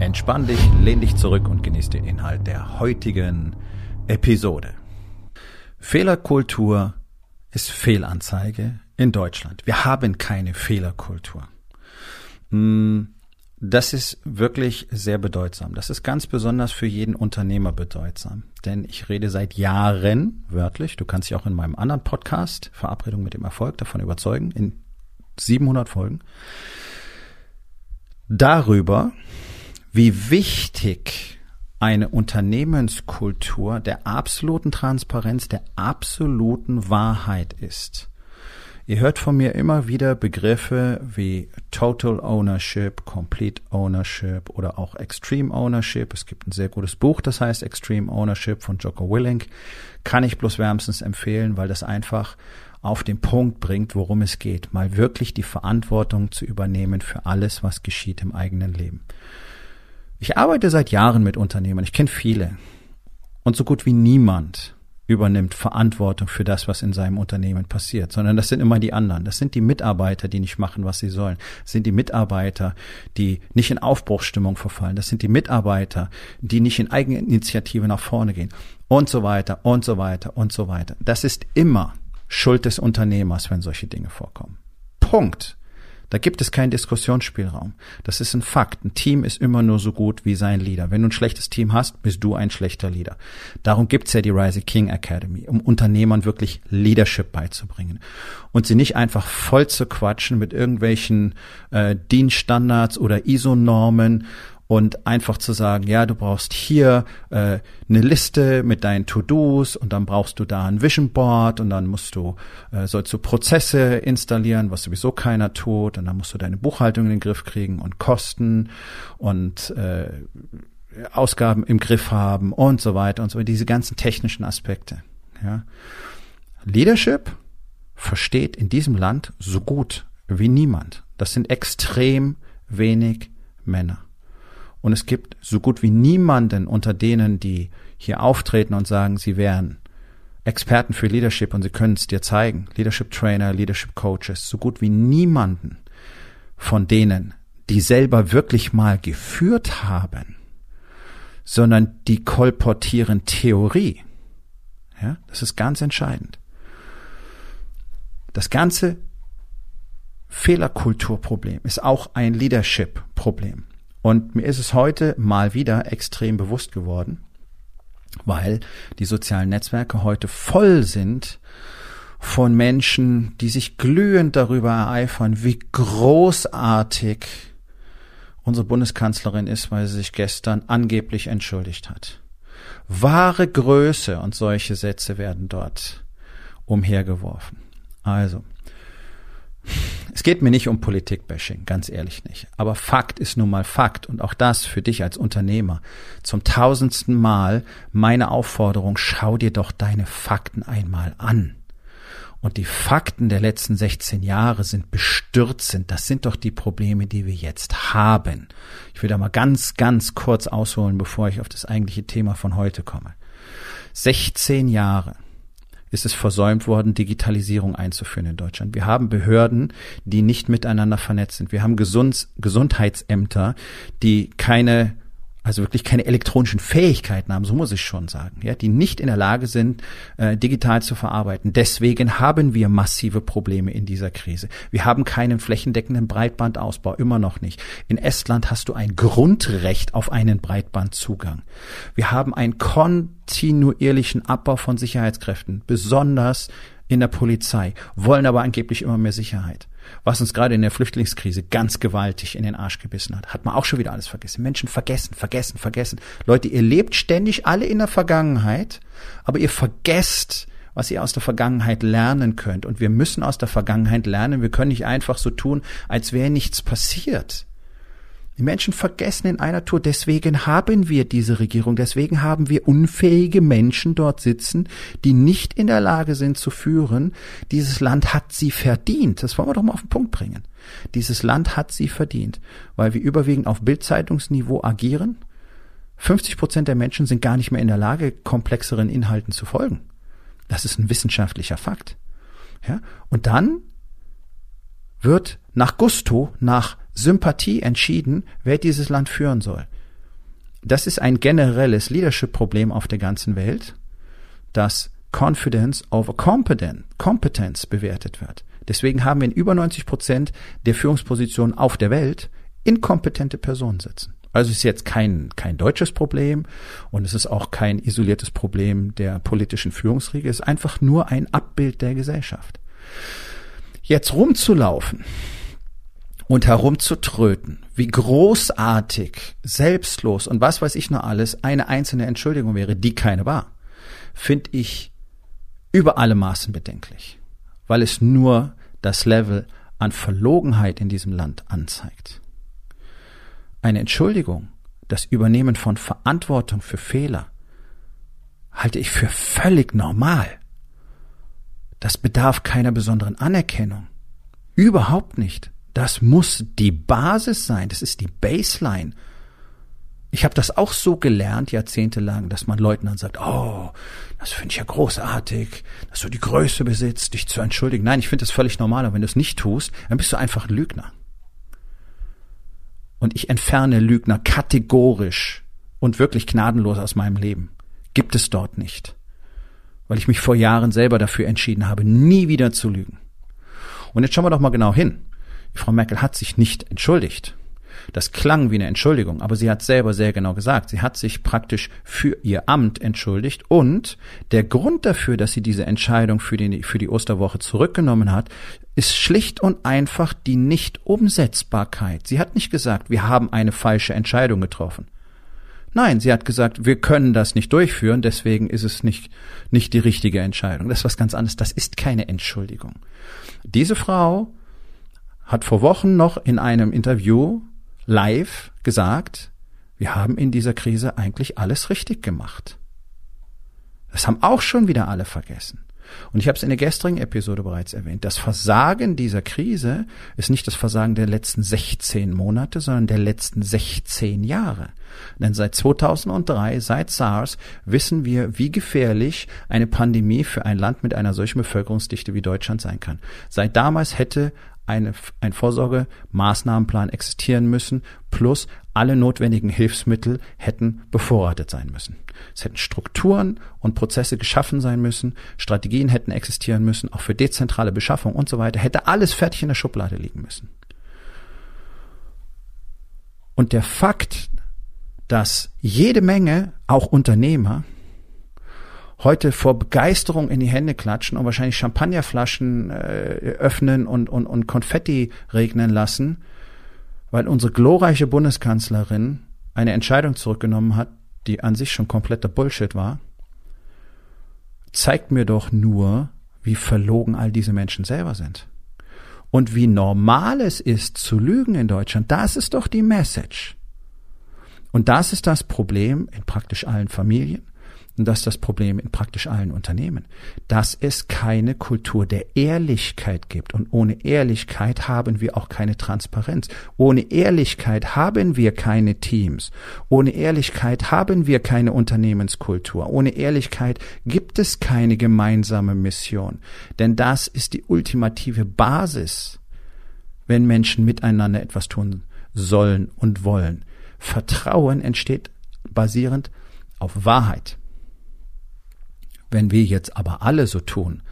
Entspann dich, lehn dich zurück und genieß den Inhalt der heutigen Episode. Fehlerkultur ist Fehlanzeige in Deutschland. Wir haben keine Fehlerkultur. Hm, das ist wirklich sehr bedeutsam. Das ist ganz besonders für jeden Unternehmer bedeutsam. Denn ich rede seit Jahren, wörtlich, du kannst dich auch in meinem anderen Podcast, Verabredung mit dem Erfolg, davon überzeugen, in 700 Folgen, darüber, wie wichtig eine Unternehmenskultur der absoluten Transparenz, der absoluten Wahrheit ist. Ihr hört von mir immer wieder Begriffe wie Total Ownership, Complete Ownership oder auch Extreme Ownership. Es gibt ein sehr gutes Buch, das heißt Extreme Ownership von Jocko Willink. Kann ich bloß wärmstens empfehlen, weil das einfach auf den Punkt bringt, worum es geht, mal wirklich die Verantwortung zu übernehmen für alles, was geschieht im eigenen Leben. Ich arbeite seit Jahren mit Unternehmern, ich kenne viele. Und so gut wie niemand übernimmt Verantwortung für das, was in seinem Unternehmen passiert, sondern das sind immer die anderen. Das sind die Mitarbeiter, die nicht machen, was sie sollen. Das sind die Mitarbeiter, die nicht in Aufbruchsstimmung verfallen. Das sind die Mitarbeiter, die nicht in Eigeninitiative nach vorne gehen und so weiter und so weiter und so weiter. Das ist immer Schuld des Unternehmers, wenn solche Dinge vorkommen. Punkt. Da gibt es keinen Diskussionsspielraum. Das ist ein Fakt. Ein Team ist immer nur so gut wie sein Leader. Wenn du ein schlechtes Team hast, bist du ein schlechter Leader. Darum gibt's ja die Rising King Academy, um Unternehmern wirklich Leadership beizubringen und sie nicht einfach voll zu quatschen mit irgendwelchen äh, Dienststandards oder ISO-Normen und einfach zu sagen, ja, du brauchst hier äh, eine Liste mit deinen To-Dos und dann brauchst du da ein Vision Board und dann musst du äh, sollst du Prozesse installieren, was sowieso keiner tut und dann musst du deine Buchhaltung in den Griff kriegen und Kosten und äh, Ausgaben im Griff haben und so weiter und so diese ganzen technischen Aspekte. Ja. Leadership versteht in diesem Land so gut wie niemand. Das sind extrem wenig Männer. Und es gibt so gut wie niemanden unter denen, die hier auftreten und sagen, sie wären Experten für Leadership und sie können es dir zeigen, Leadership Trainer, Leadership Coaches, so gut wie niemanden von denen, die selber wirklich mal geführt haben, sondern die kolportieren Theorie. Ja, das ist ganz entscheidend. Das ganze Fehlerkulturproblem ist auch ein Leadership-Problem. Und mir ist es heute mal wieder extrem bewusst geworden, weil die sozialen Netzwerke heute voll sind von Menschen, die sich glühend darüber ereifern, wie großartig unsere Bundeskanzlerin ist, weil sie sich gestern angeblich entschuldigt hat. Wahre Größe und solche Sätze werden dort umhergeworfen. Also, es geht mir nicht um Politikbashing, ganz ehrlich nicht. Aber Fakt ist nun mal Fakt und auch das für dich als Unternehmer. Zum tausendsten Mal meine Aufforderung, schau dir doch deine Fakten einmal an. Und die Fakten der letzten 16 Jahre sind bestürzend. Das sind doch die Probleme, die wir jetzt haben. Ich will da mal ganz, ganz kurz ausholen, bevor ich auf das eigentliche Thema von heute komme. 16 Jahre ist es versäumt worden, Digitalisierung einzuführen in Deutschland. Wir haben Behörden, die nicht miteinander vernetzt sind. Wir haben Gesund Gesundheitsämter, die keine also wirklich keine elektronischen Fähigkeiten haben, so muss ich schon sagen, ja, die nicht in der Lage sind, äh, digital zu verarbeiten. Deswegen haben wir massive Probleme in dieser Krise. Wir haben keinen flächendeckenden Breitbandausbau, immer noch nicht. In Estland hast du ein Grundrecht auf einen Breitbandzugang. Wir haben einen kontinuierlichen Abbau von Sicherheitskräften, besonders in der Polizei, wollen aber angeblich immer mehr Sicherheit was uns gerade in der Flüchtlingskrise ganz gewaltig in den Arsch gebissen hat. Hat man auch schon wieder alles vergessen. Menschen vergessen, vergessen, vergessen. Leute, ihr lebt ständig alle in der Vergangenheit, aber ihr vergesst, was ihr aus der Vergangenheit lernen könnt. Und wir müssen aus der Vergangenheit lernen. Wir können nicht einfach so tun, als wäre nichts passiert. Die Menschen vergessen in einer Tour. Deswegen haben wir diese Regierung. Deswegen haben wir unfähige Menschen dort sitzen, die nicht in der Lage sind zu führen. Dieses Land hat sie verdient. Das wollen wir doch mal auf den Punkt bringen. Dieses Land hat sie verdient, weil wir überwiegend auf Bildzeitungsniveau agieren. 50 Prozent der Menschen sind gar nicht mehr in der Lage, komplexeren Inhalten zu folgen. Das ist ein wissenschaftlicher Fakt. Ja? Und dann wird nach Gusto, nach Sympathie entschieden, wer dieses Land führen soll. Das ist ein generelles Leadership-Problem auf der ganzen Welt, dass Confidence over Competence bewertet wird. Deswegen haben wir in über 90 Prozent der Führungspositionen auf der Welt inkompetente Personen sitzen. Also ist jetzt kein, kein deutsches Problem und es ist auch kein isoliertes Problem der politischen Führungsriege, es ist einfach nur ein Abbild der Gesellschaft. Jetzt rumzulaufen und herumzutröten, wie großartig, selbstlos und was weiß ich nur alles eine einzelne Entschuldigung wäre, die keine war, finde ich über alle Maßen bedenklich, weil es nur das Level an Verlogenheit in diesem Land anzeigt. Eine Entschuldigung, das Übernehmen von Verantwortung für Fehler, halte ich für völlig normal. Das bedarf keiner besonderen Anerkennung. Überhaupt nicht. Das muss die Basis sein, das ist die Baseline. Ich habe das auch so gelernt, jahrzehntelang, dass man Leuten dann sagt, oh, das finde ich ja großartig, dass du die Größe besitzt, dich zu entschuldigen. Nein, ich finde das völlig normal, aber wenn du es nicht tust, dann bist du einfach ein Lügner. Und ich entferne Lügner kategorisch und wirklich gnadenlos aus meinem Leben. Gibt es dort nicht. Weil ich mich vor Jahren selber dafür entschieden habe, nie wieder zu lügen. Und jetzt schauen wir doch mal genau hin. Frau Merkel hat sich nicht entschuldigt. Das klang wie eine Entschuldigung, aber sie hat selber sehr genau gesagt, sie hat sich praktisch für ihr Amt entschuldigt und der Grund dafür, dass sie diese Entscheidung für die, für die Osterwoche zurückgenommen hat, ist schlicht und einfach die Nicht-Umsetzbarkeit. Sie hat nicht gesagt, wir haben eine falsche Entscheidung getroffen. Nein, sie hat gesagt, wir können das nicht durchführen, deswegen ist es nicht, nicht die richtige Entscheidung. Das ist was ganz anderes. Das ist keine Entschuldigung. Diese Frau hat vor Wochen noch in einem Interview live gesagt, wir haben in dieser Krise eigentlich alles richtig gemacht. Das haben auch schon wieder alle vergessen. Und ich habe es in der gestrigen Episode bereits erwähnt. Das Versagen dieser Krise ist nicht das Versagen der letzten 16 Monate, sondern der letzten 16 Jahre. Denn seit 2003, seit SARS, wissen wir, wie gefährlich eine Pandemie für ein Land mit einer solchen Bevölkerungsdichte wie Deutschland sein kann. Seit damals hätte eine, ein Vorsorgemaßnahmenplan existieren müssen, plus alle notwendigen Hilfsmittel hätten bevorratet sein müssen. Es hätten Strukturen und Prozesse geschaffen sein müssen, Strategien hätten existieren müssen, auch für dezentrale Beschaffung und so weiter, hätte alles fertig in der Schublade liegen müssen. Und der Fakt, dass jede Menge, auch Unternehmer, heute vor Begeisterung in die Hände klatschen und wahrscheinlich Champagnerflaschen äh, öffnen und, und, und Konfetti regnen lassen, weil unsere glorreiche Bundeskanzlerin eine Entscheidung zurückgenommen hat, die an sich schon kompletter Bullshit war, zeigt mir doch nur, wie verlogen all diese Menschen selber sind. Und wie normal es ist zu lügen in Deutschland, das ist doch die Message. Und das ist das Problem in praktisch allen Familien. Und das ist das Problem in praktisch allen Unternehmen, dass es keine Kultur der Ehrlichkeit gibt. Und ohne Ehrlichkeit haben wir auch keine Transparenz. Ohne Ehrlichkeit haben wir keine Teams. Ohne Ehrlichkeit haben wir keine Unternehmenskultur. Ohne Ehrlichkeit gibt es keine gemeinsame Mission. Denn das ist die ultimative Basis, wenn Menschen miteinander etwas tun sollen und wollen. Vertrauen entsteht basierend auf Wahrheit. Wenn wir jetzt aber alle so tun,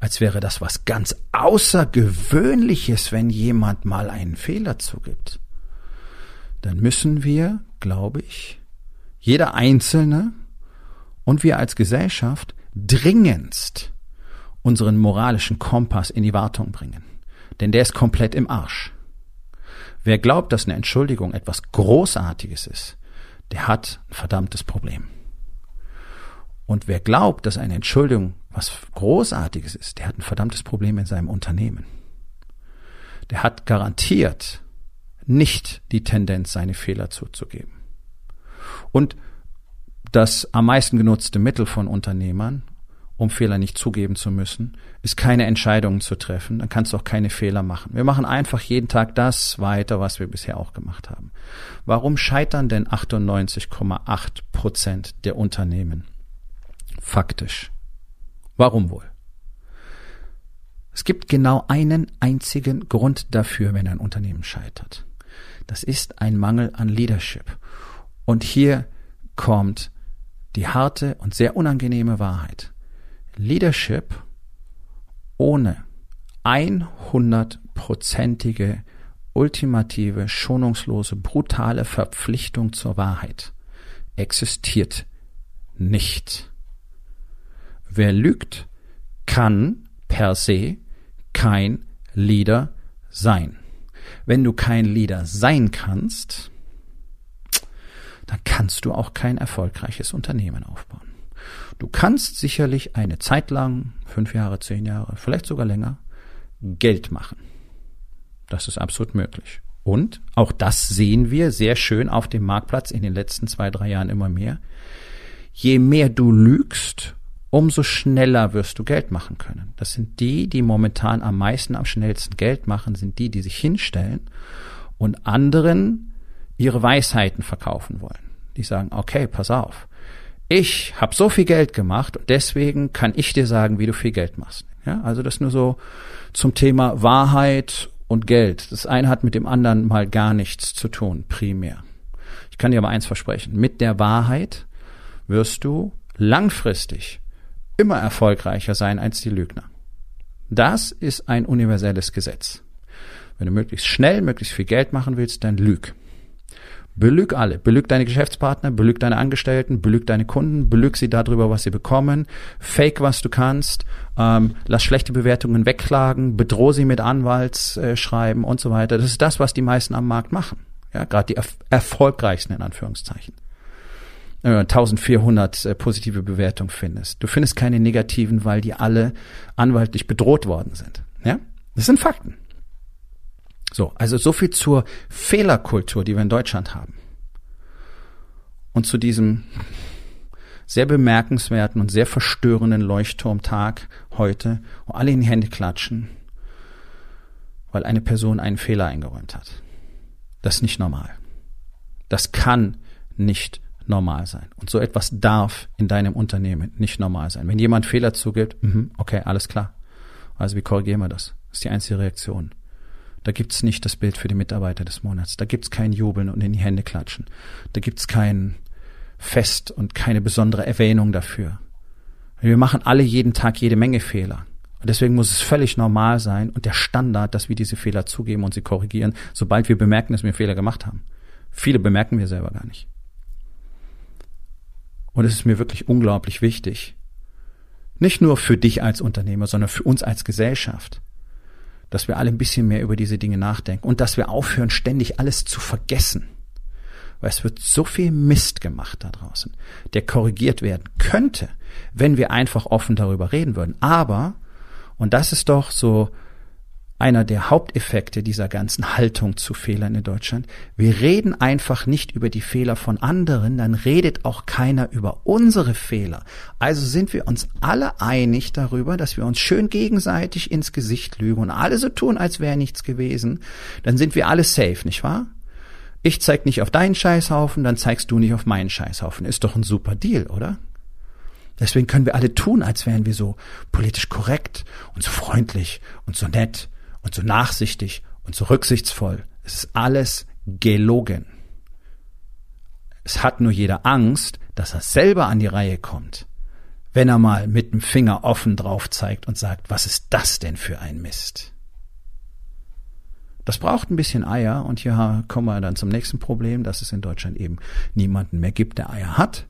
als wäre das was ganz Außergewöhnliches, wenn jemand mal einen Fehler zugibt, dann müssen wir, glaube ich, jeder Einzelne und wir als Gesellschaft dringendst unseren moralischen Kompass in die Wartung bringen. Denn der ist komplett im Arsch. Wer glaubt, dass eine Entschuldigung etwas Großartiges ist, der hat ein verdammtes Problem. Und wer glaubt, dass eine Entschuldigung was Großartiges ist, der hat ein verdammtes Problem in seinem Unternehmen. Der hat garantiert nicht die Tendenz, seine Fehler zuzugeben. Und das am meisten genutzte Mittel von Unternehmern, um Fehler nicht zugeben zu müssen, ist keine Entscheidungen zu treffen. Dann kannst du auch keine Fehler machen. Wir machen einfach jeden Tag das weiter, was wir bisher auch gemacht haben. Warum scheitern denn 98,8 Prozent der Unternehmen? Faktisch. Warum wohl? Es gibt genau einen einzigen Grund dafür, wenn ein Unternehmen scheitert. Das ist ein Mangel an Leadership. Und hier kommt die harte und sehr unangenehme Wahrheit. Leadership ohne 100-prozentige, ultimative, schonungslose, brutale Verpflichtung zur Wahrheit existiert nicht. Wer lügt, kann per se kein Leader sein. Wenn du kein Leader sein kannst, dann kannst du auch kein erfolgreiches Unternehmen aufbauen. Du kannst sicherlich eine Zeit lang, fünf Jahre, zehn Jahre, vielleicht sogar länger, Geld machen. Das ist absolut möglich. Und auch das sehen wir sehr schön auf dem Marktplatz in den letzten zwei, drei Jahren immer mehr. Je mehr du lügst, umso schneller wirst du Geld machen können. Das sind die, die momentan am meisten, am schnellsten Geld machen, sind die, die sich hinstellen und anderen ihre Weisheiten verkaufen wollen. Die sagen, okay, pass auf, ich habe so viel Geld gemacht und deswegen kann ich dir sagen, wie du viel Geld machst. Ja, also das nur so zum Thema Wahrheit und Geld. Das eine hat mit dem anderen mal gar nichts zu tun, primär. Ich kann dir aber eins versprechen. Mit der Wahrheit wirst du langfristig immer erfolgreicher sein als die Lügner. Das ist ein universelles Gesetz. Wenn du möglichst schnell, möglichst viel Geld machen willst, dann lüg. Belüg alle. Belüg deine Geschäftspartner, belüg deine Angestellten, belüg deine Kunden, belüg sie darüber, was sie bekommen. Fake, was du kannst. Ähm, lass schlechte Bewertungen wegklagen, bedroh sie mit Anwaltsschreiben und so weiter. Das ist das, was die meisten am Markt machen. Ja, gerade die erf erfolgreichsten in Anführungszeichen. 1400 äh, positive Bewertungen findest. Du findest keine negativen, weil die alle anwaltlich bedroht worden sind. Ja? Das sind Fakten. So, also so viel zur Fehlerkultur, die wir in Deutschland haben. Und zu diesem sehr bemerkenswerten und sehr verstörenden Leuchtturmtag heute, wo alle in die Hände klatschen, weil eine Person einen Fehler eingeräumt hat. Das ist nicht normal. Das kann nicht normal sein. Und so etwas darf in deinem Unternehmen nicht normal sein. Wenn jemand Fehler zugibt, mh, okay, alles klar. Also wie korrigieren wir das? Das ist die einzige Reaktion. Da gibt's nicht das Bild für die Mitarbeiter des Monats. Da gibt's kein Jubeln und in die Hände klatschen. Da gibt's kein Fest und keine besondere Erwähnung dafür. Wir machen alle jeden Tag jede Menge Fehler. Und deswegen muss es völlig normal sein und der Standard, dass wir diese Fehler zugeben und sie korrigieren, sobald wir bemerken, dass wir Fehler gemacht haben. Viele bemerken wir selber gar nicht. Und es ist mir wirklich unglaublich wichtig, nicht nur für dich als Unternehmer, sondern für uns als Gesellschaft, dass wir alle ein bisschen mehr über diese Dinge nachdenken und dass wir aufhören, ständig alles zu vergessen. Weil es wird so viel Mist gemacht da draußen, der korrigiert werden könnte, wenn wir einfach offen darüber reden würden. Aber, und das ist doch so einer der Haupteffekte dieser ganzen Haltung zu Fehlern in Deutschland. Wir reden einfach nicht über die Fehler von anderen, dann redet auch keiner über unsere Fehler. Also sind wir uns alle einig darüber, dass wir uns schön gegenseitig ins Gesicht lügen und alle so tun, als wäre nichts gewesen. Dann sind wir alle safe, nicht wahr? Ich zeig nicht auf deinen Scheißhaufen, dann zeigst du nicht auf meinen Scheißhaufen. Ist doch ein super Deal, oder? Deswegen können wir alle tun, als wären wir so politisch korrekt und so freundlich und so nett und so nachsichtig und so rücksichtsvoll. Es ist alles gelogen. Es hat nur jeder Angst, dass er selber an die Reihe kommt, wenn er mal mit dem Finger offen drauf zeigt und sagt, was ist das denn für ein Mist? Das braucht ein bisschen Eier und hier kommen wir dann zum nächsten Problem, dass es in Deutschland eben niemanden mehr gibt, der Eier hat.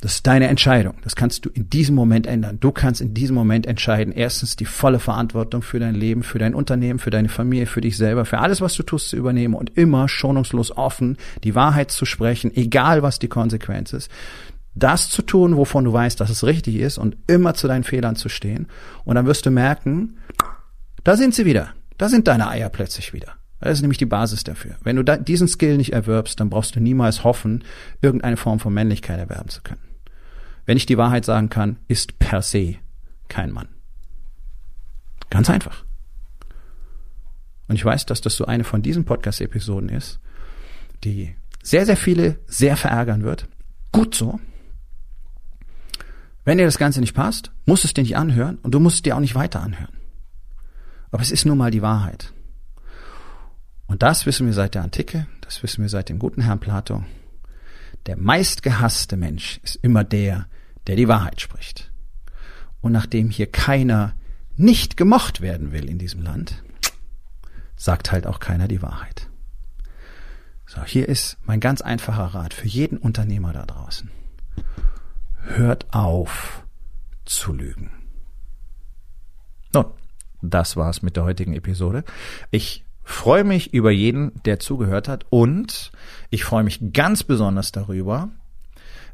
Das ist deine Entscheidung. Das kannst du in diesem Moment ändern. Du kannst in diesem Moment entscheiden, erstens die volle Verantwortung für dein Leben, für dein Unternehmen, für deine Familie, für dich selber, für alles, was du tust, zu übernehmen und immer schonungslos offen die Wahrheit zu sprechen, egal was die Konsequenz ist. Das zu tun, wovon du weißt, dass es richtig ist und immer zu deinen Fehlern zu stehen. Und dann wirst du merken, da sind sie wieder. Da sind deine Eier plötzlich wieder. Das ist nämlich die Basis dafür. Wenn du diesen Skill nicht erwirbst, dann brauchst du niemals hoffen, irgendeine Form von Männlichkeit erwerben zu können. Wenn ich die Wahrheit sagen kann, ist per se kein Mann. Ganz einfach. Und ich weiß, dass das so eine von diesen Podcast-Episoden ist, die sehr, sehr viele sehr verärgern wird. Gut so. Wenn dir das Ganze nicht passt, musst du es dir nicht anhören und du musst es dir auch nicht weiter anhören. Aber es ist nun mal die Wahrheit. Und das wissen wir seit der Antike, das wissen wir seit dem guten Herrn Plato. Der meistgehasste Mensch ist immer der, der die Wahrheit spricht. Und nachdem hier keiner nicht gemocht werden will in diesem Land, sagt halt auch keiner die Wahrheit. So, hier ist mein ganz einfacher Rat für jeden Unternehmer da draußen hört auf zu lügen. Nun, das war's mit der heutigen Episode. Ich freue mich über jeden, der zugehört hat und ich freue mich ganz besonders darüber,